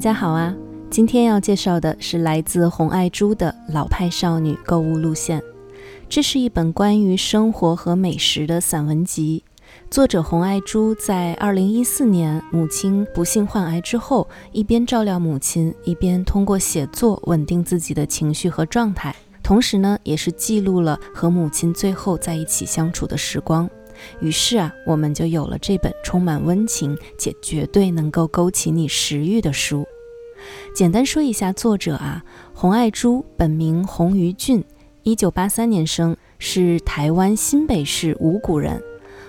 大家好啊！今天要介绍的是来自洪爱珠的《老派少女购物路线》。这是一本关于生活和美食的散文集。作者洪爱珠在2014年母亲不幸患癌之后，一边照料母亲，一边通过写作稳定自己的情绪和状态，同时呢，也是记录了和母亲最后在一起相处的时光。于是啊，我们就有了这本充满温情且绝对能够勾起你食欲的书。简单说一下作者啊，洪爱珠本名洪于俊，一九八三年生，是台湾新北市五股人。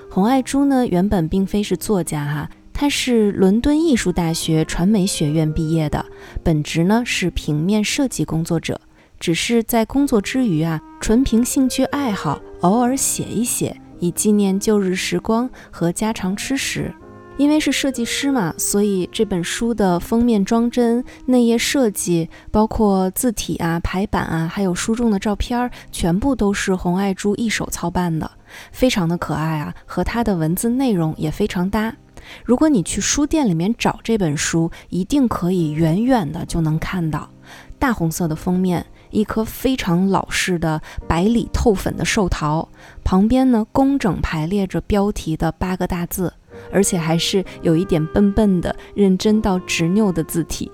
洪爱珠呢，原本并非是作家哈，她是伦敦艺术大学传媒学院毕业的，本职呢是平面设计工作者，只是在工作之余啊，纯凭兴趣爱好，偶尔写一写。以纪念旧日时光和家常吃食。因为是设计师嘛，所以这本书的封面装帧、内页设计，包括字体啊、排版啊，还有书中的照片，全部都是洪爱珠一手操办的，非常的可爱啊，和它的文字内容也非常搭。如果你去书店里面找这本书，一定可以远远的就能看到大红色的封面。一颗非常老式的白里透粉的寿桃，旁边呢工整排列着标题的八个大字，而且还是有一点笨笨的、认真到执拗的字体。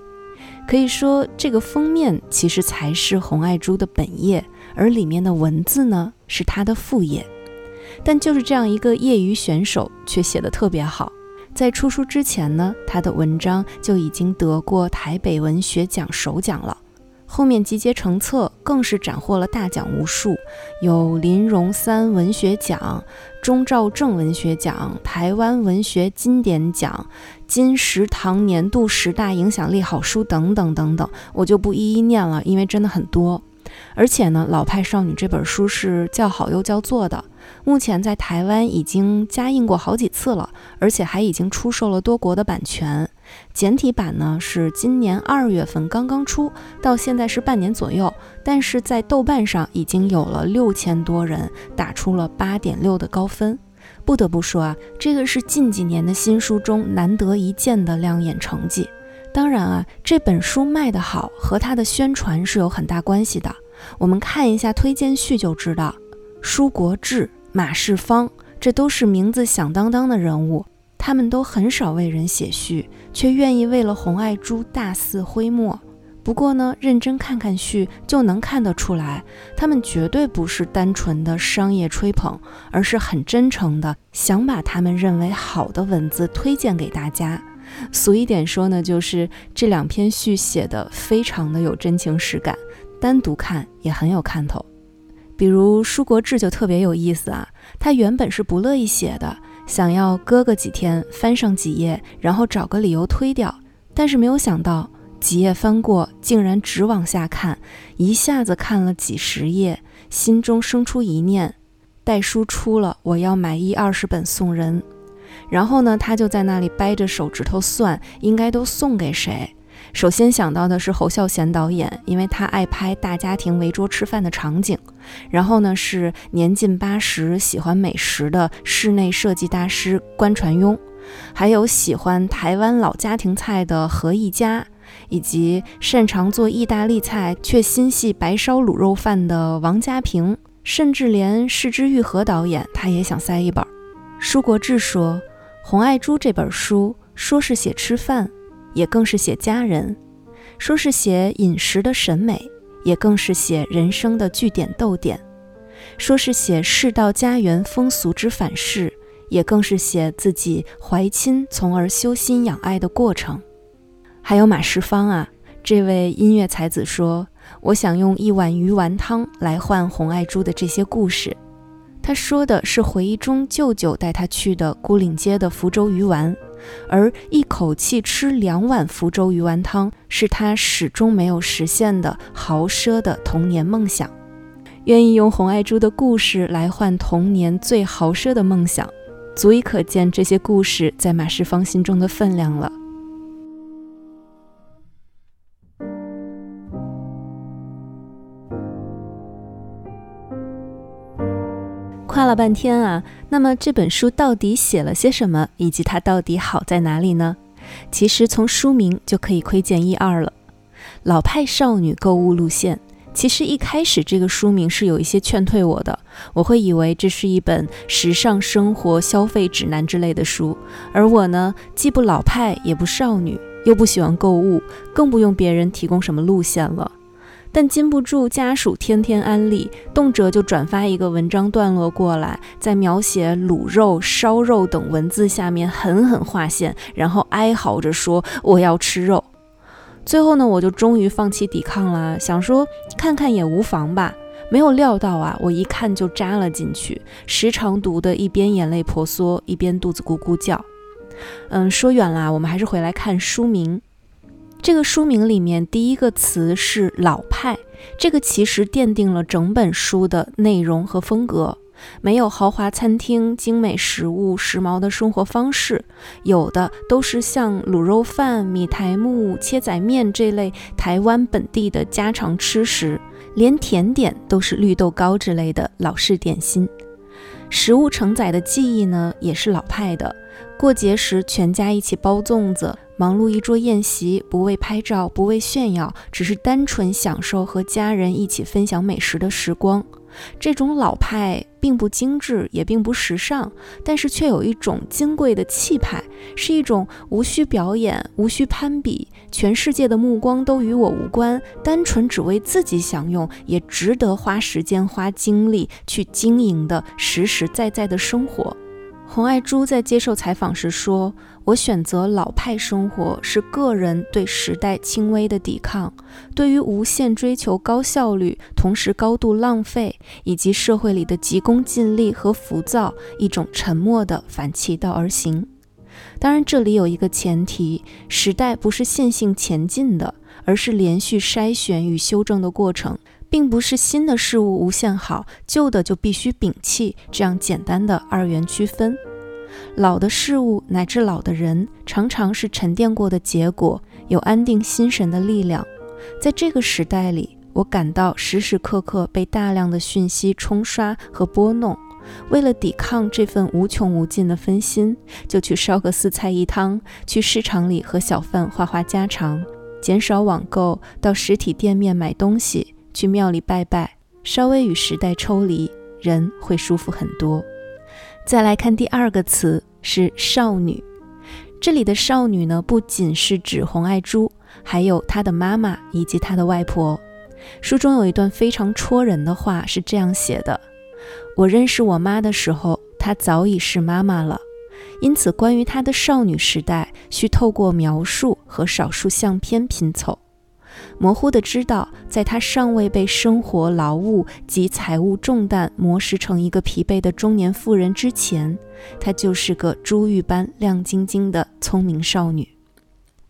可以说，这个封面其实才是洪爱珠的本页，而里面的文字呢是他的副业。但就是这样一个业余选手，却写得特别好。在出书之前呢，他的文章就已经得过台北文学奖首奖了。后面集结成册，更是斩获了大奖无数，有林荣三文学奖、钟兆正文学奖、台湾文学经典奖、金石堂年度十大影响力好书等等等等，我就不一一念了，因为真的很多。而且呢，《老派少女》这本书是叫好又叫座的，目前在台湾已经加印过好几次了，而且还已经出售了多国的版权。简体版呢是今年二月份刚刚出，到现在是半年左右，但是在豆瓣上已经有了六千多人打出了八点六的高分。不得不说啊，这个是近几年的新书中难得一见的亮眼成绩。当然啊，这本书卖得好和它的宣传是有很大关系的。我们看一下推荐序就知道，书国志、马世芳，这都是名字响当当的人物。他们都很少为人写序，却愿意为了洪爱珠大肆挥墨。不过呢，认真看看序就能看得出来，他们绝对不是单纯的商业吹捧，而是很真诚的想把他们认为好的文字推荐给大家。俗一点说呢，就是这两篇序写的非常的有真情实感，单独看也很有看头。比如舒国志就特别有意思啊，他原本是不乐意写的。想要搁个几天，翻上几页，然后找个理由推掉，但是没有想到几页翻过，竟然只往下看，一下子看了几十页，心中生出一念：待书出了，我要买一二十本送人。然后呢，他就在那里掰着手指头算，应该都送给谁。首先想到的是侯孝贤导演，因为他爱拍大家庭围桌吃饭的场景。然后呢，是年近八十、喜欢美食的室内设计大师关传庸，还有喜欢台湾老家庭菜的何一家，以及擅长做意大利菜却心系白烧卤肉饭的王家平，甚至连市之愈合导演，他也想塞一本。舒国治说，《洪爱珠》这本书说是写吃饭。也更是写家人，说是写饮食的审美，也更是写人生的句点逗点；说是写世道家园风俗之反噬，也更是写自己怀亲从而修心养爱的过程。还有马世芳啊，这位音乐才子说：“我想用一碗鱼丸汤来换洪爱珠的这些故事。”他说的是回忆中舅舅带他去的孤岭街的福州鱼丸。而一口气吃两碗福州鱼丸汤，是他始终没有实现的豪奢的童年梦想。愿意用洪爱珠的故事来换童年最豪奢的梦想，足以可见这些故事在马世芳心中的分量了。夸了半天啊，那么这本书到底写了些什么，以及它到底好在哪里呢？其实从书名就可以窥见一二了。老派少女购物路线，其实一开始这个书名是有一些劝退我的，我会以为这是一本时尚生活消费指南之类的书，而我呢，既不老派也不少女，又不喜欢购物，更不用别人提供什么路线了。但禁不住家属天天安利，动辄就转发一个文章段落过来，在描写卤肉、烧肉等文字下面狠狠划线，然后哀嚎着说我要吃肉。最后呢，我就终于放弃抵抗了，想说看看也无妨吧。没有料到啊，我一看就扎了进去，时常读的一边眼泪婆娑，一边肚子咕咕叫。嗯，说远了，我们还是回来看书名。这个书名里面第一个词是“老派”，这个其实奠定了整本书的内容和风格。没有豪华餐厅、精美食物、时髦的生活方式，有的都是像卤肉饭、米苔木、切仔面这类台湾本地的家常吃食，连甜点都是绿豆糕之类的老式点心。食物承载的记忆呢，也是老派的。过节时，全家一起包粽子。忙碌一桌宴席，不为拍照，不为炫耀，只是单纯享受和家人一起分享美食的时光。这种老派并不精致，也并不时尚，但是却有一种金贵的气派，是一种无需表演、无需攀比，全世界的目光都与我无关，单纯只为自己享用，也值得花时间、花精力去经营的实实在在的生活。洪爱珠在接受采访时说：“我选择老派生活，是个人对时代轻微的抵抗，对于无限追求高效率，同时高度浪费，以及社会里的急功近利和浮躁，一种沉默的反其道而行。当然，这里有一个前提：时代不是线性前进的，而是连续筛选与修正的过程。”并不是新的事物无限好，旧的就必须摒弃，这样简单的二元区分。老的事物乃至老的人，常常是沉淀过的结果，有安定心神的力量。在这个时代里，我感到时时刻刻被大量的讯息冲刷和拨弄。为了抵抗这份无穷无尽的分心，就去烧个四菜一汤，去市场里和小贩话话家常，减少网购，到实体店面买东西。去庙里拜拜，稍微与时代抽离，人会舒服很多。再来看第二个词是少女，这里的少女呢，不仅是指红爱珠，还有她的妈妈以及她的外婆。书中有一段非常戳人的话，是这样写的：我认识我妈的时候，她早已是妈妈了，因此关于她的少女时代，需透过描述和少数相片拼凑。模糊的知道，在她尚未被生活劳务及财务重担磨蚀成一个疲惫的中年妇人之前，她就是个珠玉般亮晶晶的聪明少女。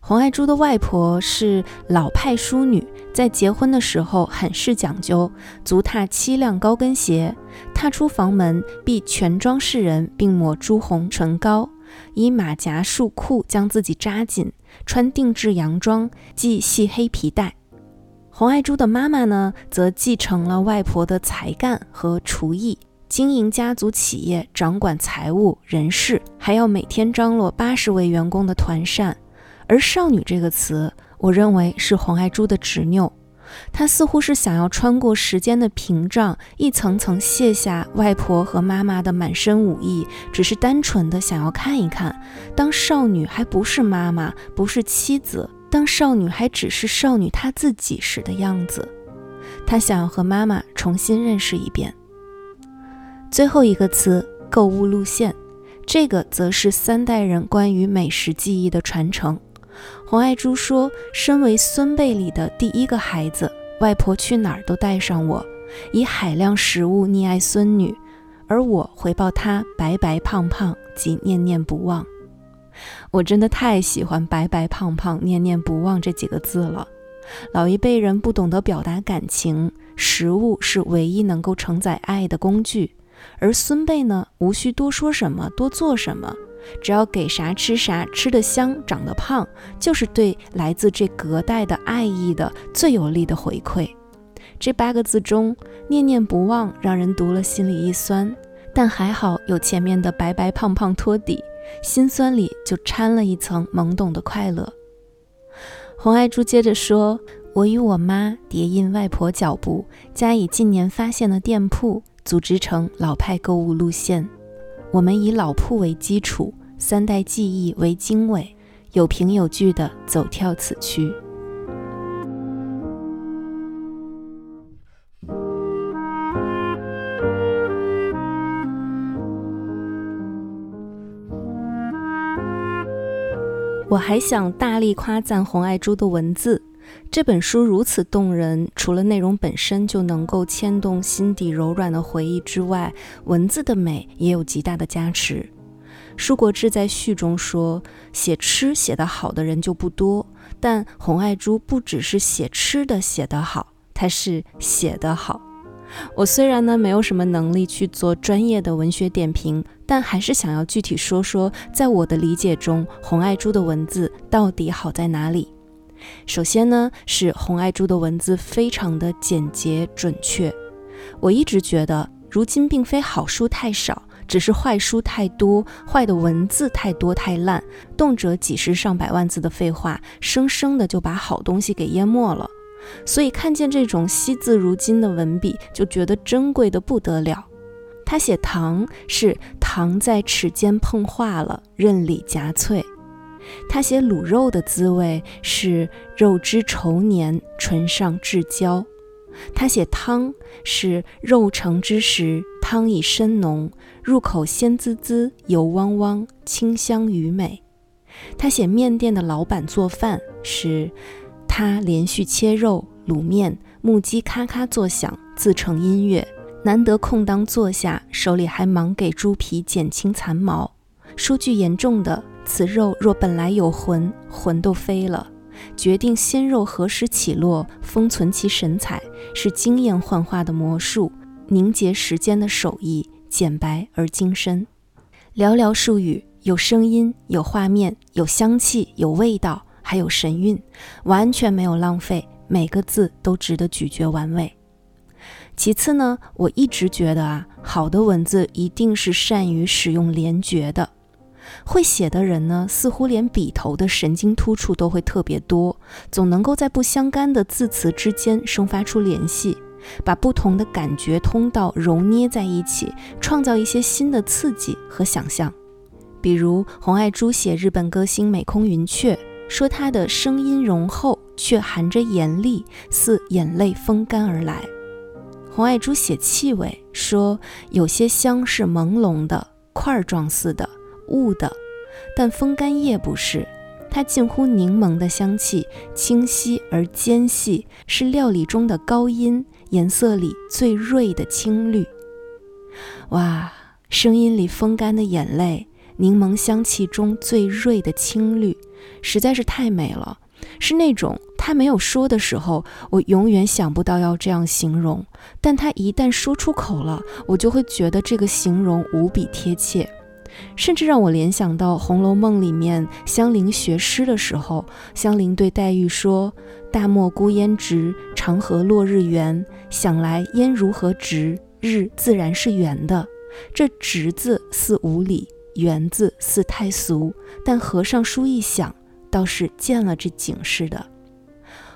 洪爱珠的外婆是老派淑女，在结婚的时候很是讲究，足踏七辆高跟鞋，踏出房门必全妆示人，并抹朱红唇膏，以马甲束裤将自己扎紧。穿定制洋装，系细黑皮带。洪爱珠的妈妈呢，则继承了外婆的才干和厨艺，经营家族企业，掌管财务、人事，还要每天张罗八十位员工的团膳。而“少女”这个词，我认为是洪爱珠的执拗。他似乎是想要穿过时间的屏障，一层层卸下外婆和妈妈的满身武艺，只是单纯的想要看一看，当少女还不是妈妈，不是妻子，当少女还只是少女她自己时的样子。她想要和妈妈重新认识一遍。最后一个词，购物路线，这个则是三代人关于美食记忆的传承。洪爱珠说：“身为孙辈里的第一个孩子，外婆去哪儿都带上我，以海量食物溺爱孙女，而我回报她白白胖胖及念念不忘。我真的太喜欢‘白白胖胖念念不忘’这几个字了。老一辈人不懂得表达感情，食物是唯一能够承载爱的工具，而孙辈呢，无需多说什么，多做什么。”只要给啥吃啥，吃得香，长得胖，就是对来自这隔代的爱意的最有力的回馈。这八个字中，念念不忘让人读了心里一酸，但还好有前面的白白胖胖托底，心酸里就掺了一层懵懂的快乐。红爱珠接着说：“我与我妈叠印外婆脚步，加以近年发现的店铺，组织成老派购物路线。我们以老铺为基础，三代记忆为经纬，有凭有据地走跳此区。”我还想大力夸赞洪爱珠的文字。这本书如此动人，除了内容本身就能够牵动心底柔软的回忆之外，文字的美也有极大的加持。舒国治在序中说：“写吃写得好的人就不多，但洪爱珠不只是写吃的写得好，她是写得好。”我虽然呢没有什么能力去做专业的文学点评，但还是想要具体说说，在我的理解中，红爱珠的文字到底好在哪里？首先呢，是红爱珠的文字非常的简洁准确。我一直觉得，如今并非好书太少，只是坏书太多，坏的文字太多太烂，动辄几十上百万字的废话，生生的就把好东西给淹没了。所以看见这种惜字如金的文笔，就觉得珍贵的不得了。他写糖是糖在齿间碰化了，韧里夹脆；他写卤肉的滋味是肉汁稠黏，唇上至焦；他写汤是肉成之时，汤已深浓，入口鲜滋滋，油汪汪，清香余美；他写面店的老板做饭是。他连续切肉、卤面，木屐咔咔作响，自成音乐。难得空当坐下，手里还忙给猪皮减轻残毛。说句严重的，此肉若本来有魂，魂都飞了。决定鲜肉何时起落，封存其神采，是经验幻化的魔术，凝结时间的手艺，简白而精深。寥寥数语，有声音，有画面，有香气，有味道。还有神韵，完全没有浪费，每个字都值得咀嚼玩味。其次呢，我一直觉得啊，好的文字一定是善于使用连觉的。会写的人呢，似乎连笔头的神经突触都会特别多，总能够在不相干的字词之间生发出联系，把不同的感觉通道揉捏在一起，创造一些新的刺激和想象。比如洪爱珠写日本歌星美空云雀。说他的声音浓厚，却含着严厉，似眼泪风干而来。洪爱珠写气味，说有些香是朦胧的、块状似的、雾的，但风干叶不是，它近乎柠檬的香气，清晰而尖细，是料理中的高音，颜色里最锐的青绿。哇，声音里风干的眼泪，柠檬香气中最锐的青绿。实在是太美了，是那种他没有说的时候，我永远想不到要这样形容，但他一旦说出口了，我就会觉得这个形容无比贴切，甚至让我联想到《红楼梦》里面香菱学诗的时候，香菱对黛玉说：“大漠孤烟直，长河落日圆。想来烟如何直，日自然是圆的。这直字似无理。”园字似太俗，但和尚书一想，倒是见了这景似的。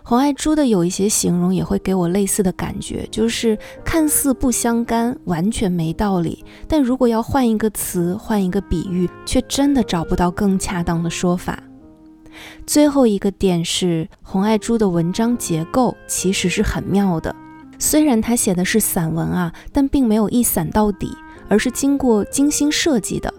黄爱珠的有一些形容也会给我类似的感觉，就是看似不相干，完全没道理，但如果要换一个词，换一个比喻，却真的找不到更恰当的说法。最后一个点是，洪爱珠的文章结构其实是很妙的，虽然他写的是散文啊，但并没有一散到底，而是经过精心设计的。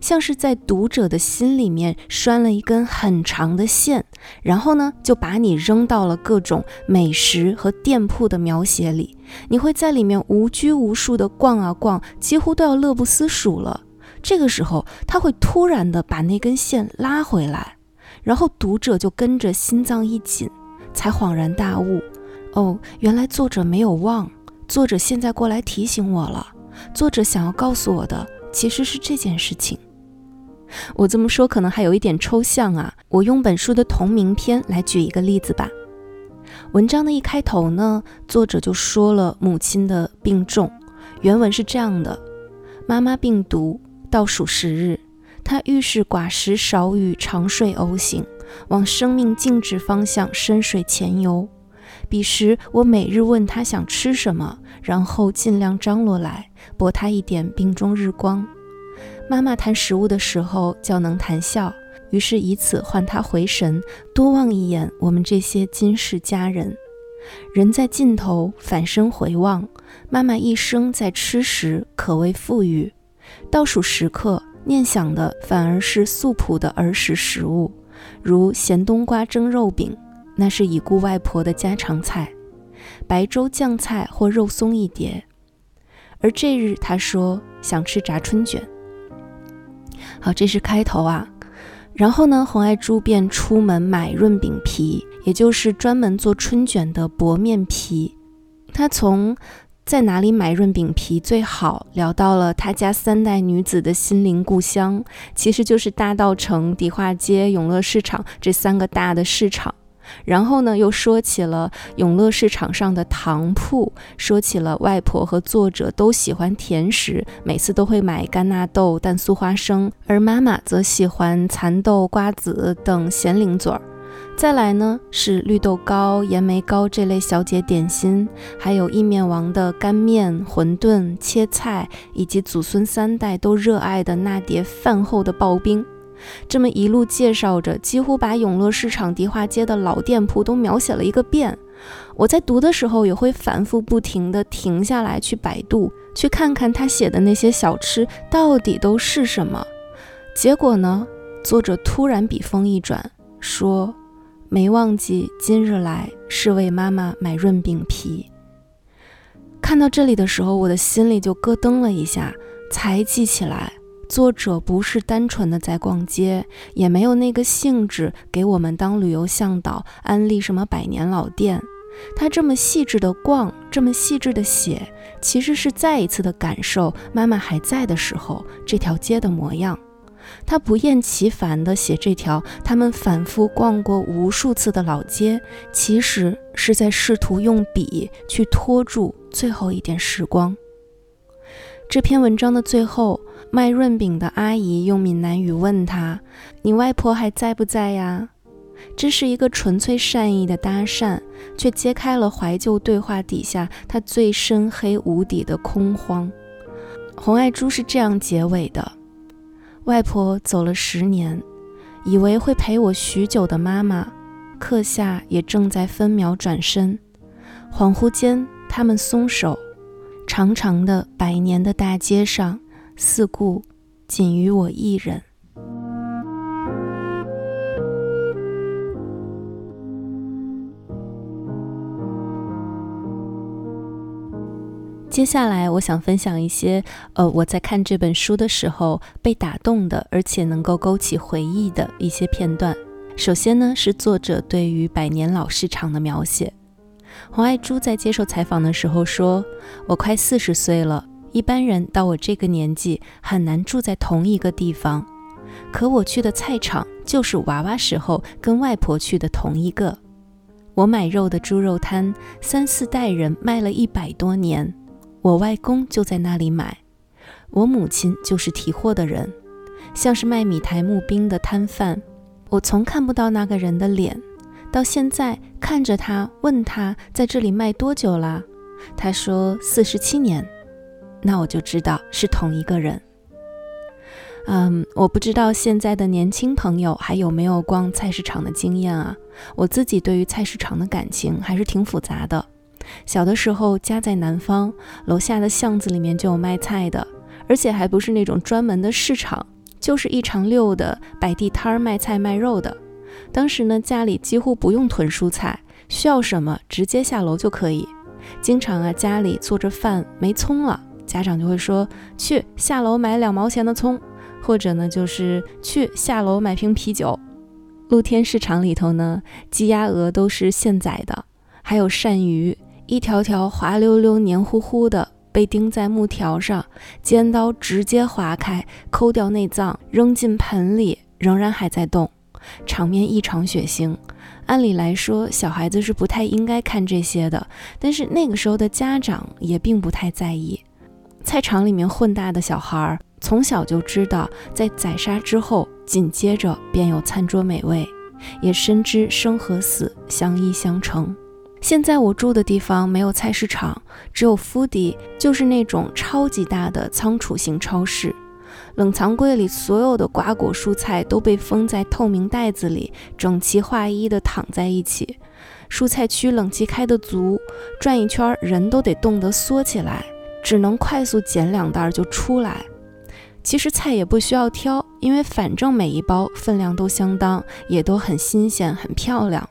像是在读者的心里面拴了一根很长的线，然后呢，就把你扔到了各种美食和店铺的描写里。你会在里面无拘无束地逛啊逛，几乎都要乐不思蜀了。这个时候，他会突然的把那根线拉回来，然后读者就跟着心脏一紧，才恍然大悟：哦，原来作者没有忘，作者现在过来提醒我了。作者想要告诉我的。其实是这件事情，我这么说可能还有一点抽象啊。我用本书的同名篇来举一个例子吧。文章的一开头呢，作者就说了母亲的病重。原文是这样的：妈妈病毒，倒数十日，她遇事寡食少语，长睡偶醒，往生命静止方向深水潜游。彼时我每日问他想吃什么，然后尽量张罗来，博他一点病中日光。妈妈谈食物的时候较能谈笑，于是以此唤他回神，多望一眼我们这些今世家人。人在尽头，反身回望，妈妈一生在吃时可谓富裕。倒数时刻，念想的反而是素朴的儿时食物，如咸冬瓜蒸肉饼。那是已故外婆的家常菜，白粥酱菜或肉松一碟。而这日他说想吃炸春卷。好，这是开头啊。然后呢，红爱珠便出门买润饼皮，也就是专门做春卷的薄面皮。他从在哪里买润饼皮最好，聊到了他家三代女子的心灵故乡，其实就是大道城、迪化街、永乐市场这三个大的市场。然后呢，又说起了永乐市场上的糖铺，说起了外婆和作者都喜欢甜食，每次都会买干纳豆、蛋酥花生，而妈妈则喜欢蚕豆、瓜子等咸零嘴儿。再来呢，是绿豆糕、盐梅糕这类小姐点心，还有意面王的干面、馄饨、切菜，以及祖孙三代都热爱的那碟饭后的刨冰。这么一路介绍着，几乎把永乐市场迪化街的老店铺都描写了一个遍。我在读的时候也会反复不停地停下来去百度，去看看他写的那些小吃到底都是什么。结果呢，作者突然笔锋一转，说：“没忘记今日来是为妈妈买润饼皮。”看到这里的时候，我的心里就咯噔了一下，才记起来。作者不是单纯的在逛街，也没有那个兴致给我们当旅游向导安利什么百年老店。他这么细致的逛，这么细致的写，其实是再一次的感受妈妈还在的时候这条街的模样。他不厌其烦地写这条他们反复逛过无数次的老街，其实是在试图用笔去拖住最后一点时光。这篇文章的最后。卖润饼的阿姨用闽南语问他：“你外婆还在不在呀？”这是一个纯粹善意的搭讪，却揭开了怀旧对话底下他最深黑无底的空荒。红爱珠是这样结尾的：“外婆走了十年，以为会陪我许久的妈妈，刻下也正在分秒转身。恍惚间，他们松手，长长的百年的大街上。”四顾，仅余我一人。接下来，我想分享一些，呃，我在看这本书的时候被打动的，而且能够勾起回忆的一些片段。首先呢，是作者对于百年老市场的描写。黄爱珠在接受采访的时候说：“我快四十岁了。”一般人到我这个年纪很难住在同一个地方，可我去的菜场就是娃娃时候跟外婆去的同一个。我买肉的猪肉摊，三四代人卖了一百多年，我外公就在那里买，我母亲就是提货的人，像是卖米台木冰的摊贩，我从看不到那个人的脸，到现在看着他，问他在这里卖多久了，他说四十七年。那我就知道是同一个人。嗯，我不知道现在的年轻朋友还有没有逛菜市场的经验啊？我自己对于菜市场的感情还是挺复杂的。小的时候家在南方，楼下的巷子里面就有卖菜的，而且还不是那种专门的市场，就是一长溜的摆地摊儿卖菜卖肉的。当时呢，家里几乎不用囤蔬菜，需要什么直接下楼就可以。经常啊，家里做着饭没葱了。家长就会说去下楼买两毛钱的葱，或者呢就是去下楼买瓶啤酒。露天市场里头呢，鸡鸭鹅都是现宰的，还有鳝鱼，一条条滑溜溜、黏糊糊的，被钉在木条上，尖刀直接划开，抠掉内脏，扔进盆里，仍然还在动，场面异常血腥。按理来说，小孩子是不太应该看这些的，但是那个时候的家长也并不太在意。菜场里面混大的小孩儿从小就知道，在宰杀之后，紧接着便有餐桌美味，也深知生和死相依相成。现在我住的地方没有菜市场，只有夫迪，就是那种超级大的仓储型超市。冷藏柜里所有的瓜果蔬菜都被封在透明袋子里，整齐划一的躺在一起。蔬菜区冷气开得足，转一圈人都得冻得缩起来，只能快速捡两袋就出来。其实菜也不需要挑，因为反正每一包分量都相当，也都很新鲜、很漂亮。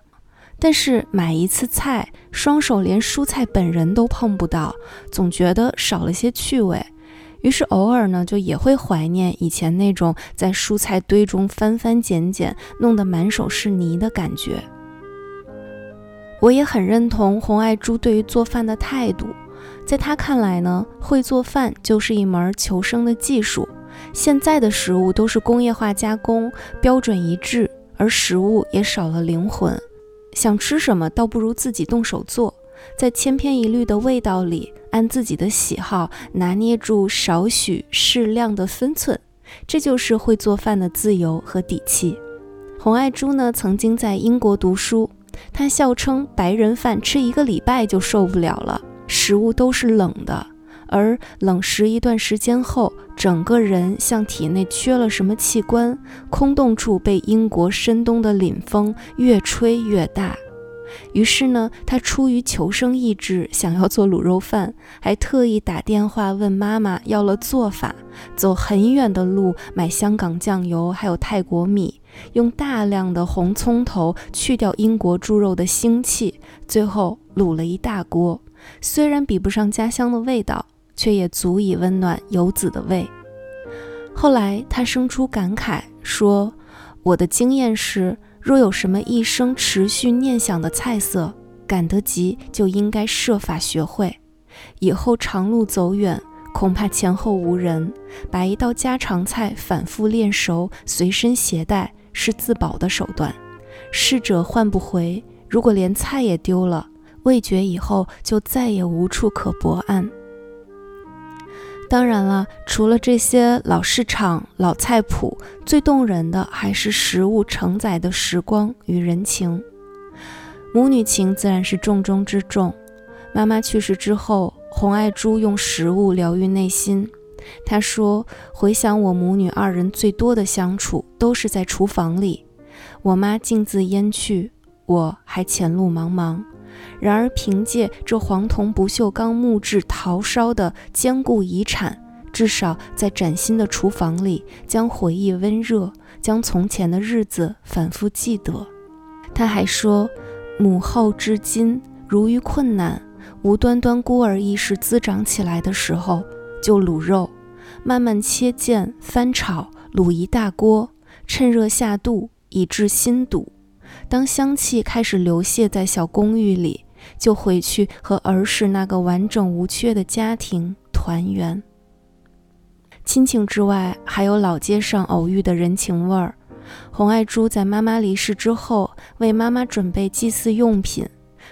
但是买一次菜，双手连蔬菜本人都碰不到，总觉得少了些趣味。于是偶尔呢，就也会怀念以前那种在蔬菜堆中翻翻捡捡，弄得满手是泥的感觉。我也很认同红爱珠对于做饭的态度，在他看来呢，会做饭就是一门求生的技术。现在的食物都是工业化加工，标准一致，而食物也少了灵魂。想吃什么，倒不如自己动手做，在千篇一律的味道里。按自己的喜好拿捏住少许适量的分寸，这就是会做饭的自由和底气。洪爱珠呢，曾经在英国读书，她笑称白人饭吃一个礼拜就受不了了，食物都是冷的，而冷食一段时间后，整个人像体内缺了什么器官，空洞处被英国深冬的凛风越吹越大。于是呢，他出于求生意志，想要做卤肉饭，还特意打电话问妈妈要了做法，走很远的路买香港酱油，还有泰国米，用大量的红葱头去掉英国猪肉的腥气，最后卤了一大锅。虽然比不上家乡的味道，却也足以温暖游子的胃。后来他生出感慨说：“我的经验是。”若有什么一生持续念想的菜色，赶得及就应该设法学会。以后长路走远，恐怕前后无人，把一道家常菜反复练熟，随身携带是自保的手段。逝者换不回，如果连菜也丢了，味觉以后就再也无处可泊岸。当然了，除了这些老市场、老菜谱，最动人的还是食物承载的时光与人情。母女情自然是重中之重。妈妈去世之后，洪爱珠用食物疗愈内心。她说：“回想我母女二人最多的相处，都是在厨房里。我妈径自烟去，我还前路茫茫。”然而，凭借这黄铜不锈钢木质陶烧的坚固遗产，至少在崭新的厨房里，将回忆温热，将从前的日子反复记得。他还说，母后至今如遇困难，无端端孤儿意识滋长起来的时候，就卤肉，慢慢切件翻炒，卤一大锅，趁热下肚，以治心堵。当香气开始流泻在小公寓里，就回去和儿时那个完整无缺的家庭团圆。亲情之外，还有老街上偶遇的人情味儿。洪爱珠在妈妈离世之后，为妈妈准备祭祀用品，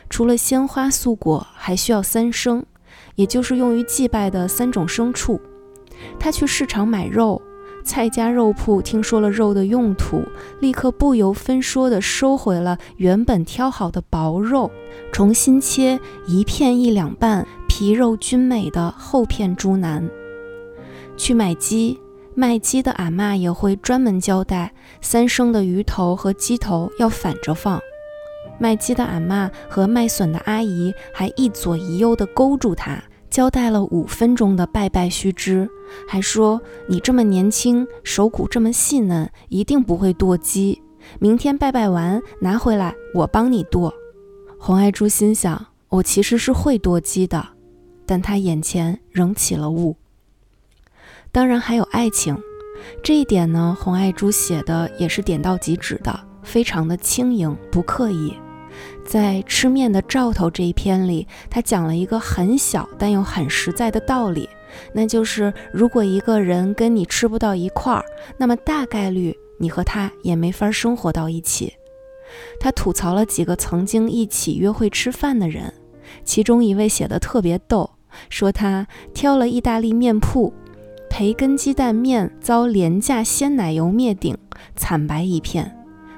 除了鲜花素果，还需要三牲，也就是用于祭拜的三种牲畜。她去市场买肉。蔡家肉铺听说了肉的用途，立刻不由分说地收回了原本挑好的薄肉，重新切一片一两半，皮肉均美的厚片猪腩。去买鸡，卖鸡的阿妈也会专门交代，三升的鱼头和鸡头要反着放。卖鸡的阿妈和卖笋的阿姨还一左一右地勾住它。交代了五分钟的拜拜须知，还说你这么年轻，手骨这么细嫩，一定不会剁鸡。明天拜拜完拿回来，我帮你剁。红爱珠心想，我其实是会剁鸡的，但她眼前仍起了雾。当然还有爱情，这一点呢，红爱珠写的也是点到即止的，非常的轻盈，不刻意。在吃面的兆头这一篇里，他讲了一个很小但又很实在的道理，那就是如果一个人跟你吃不到一块儿，那么大概率你和他也没法生活到一起。他吐槽了几个曾经一起约会吃饭的人，其中一位写的特别逗，说他挑了意大利面铺，培根鸡蛋面遭廉价鲜奶油灭顶，惨白一片。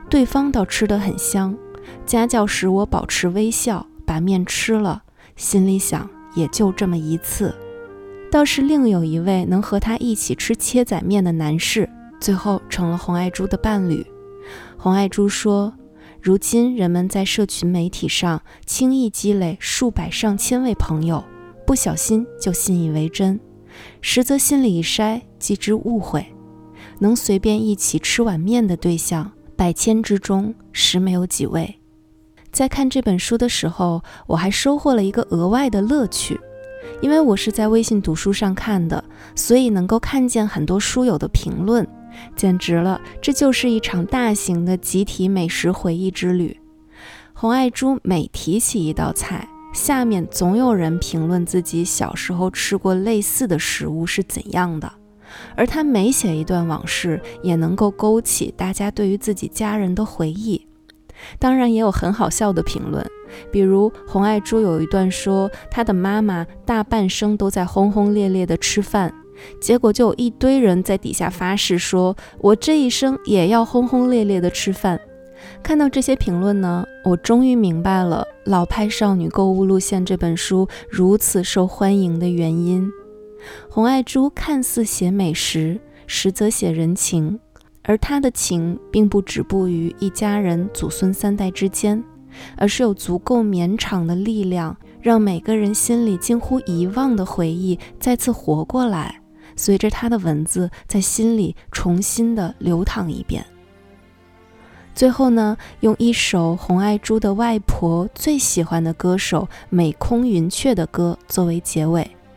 对方倒吃得很香，家教使我保持微笑，把面吃了，心里想也就这么一次。倒是另有一位能和他一起吃切仔面的男士，最后成了红爱珠的伴侣。红爱珠说：“如今人们在社群媒体上轻易积累数百上千位朋友，不小心就信以为真，实则心里一筛，即知误会。能随便一起吃碗面的对象，百千之中实没有几位。”在看这本书的时候，我还收获了一个额外的乐趣。因为我是在微信读书上看的，所以能够看见很多书友的评论，简直了！这就是一场大型的集体美食回忆之旅。红爱珠每提起一道菜，下面总有人评论自己小时候吃过类似的食物是怎样的，而他每写一段往事，也能够勾起大家对于自己家人的回忆。当然，也有很好笑的评论。比如红爱珠有一段说，她的妈妈大半生都在轰轰烈烈的吃饭，结果就有一堆人在底下发誓说，我这一生也要轰轰烈烈的吃饭。看到这些评论呢，我终于明白了《老派少女购物路线》这本书如此受欢迎的原因。红爱珠看似写美食，实则写人情，而她的情并不止步于一家人祖孙三代之间。而是有足够绵长的力量，让每个人心里近乎遗忘的回忆再次活过来，随着他的文字在心里重新的流淌一遍。最后呢，用一首红爱珠的外婆最喜欢的歌手美空云雀的歌作为结尾，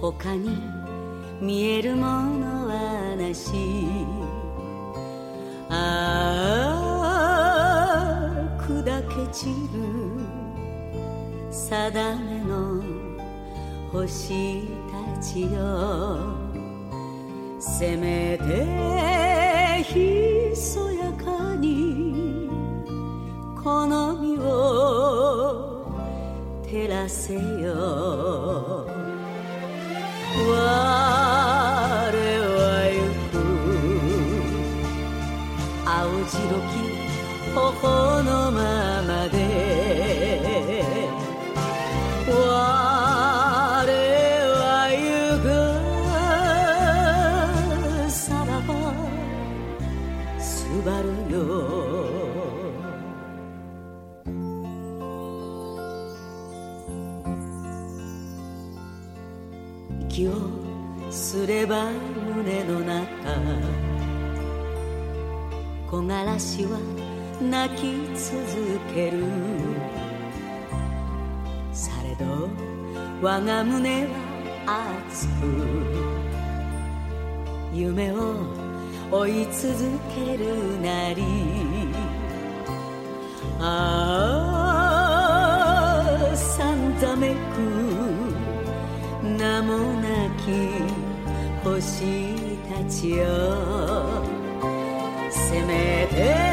他に見えるものはなし。ああ砕け散る定めの星たちよ。せめてひそやかにこの身を照らせよ。青白き頬れば胸の中。木枯らしは泣き続ける。されど我が胸は熱く。夢を追い続けるなり。ああさんざめく。名もなき星たちよせめて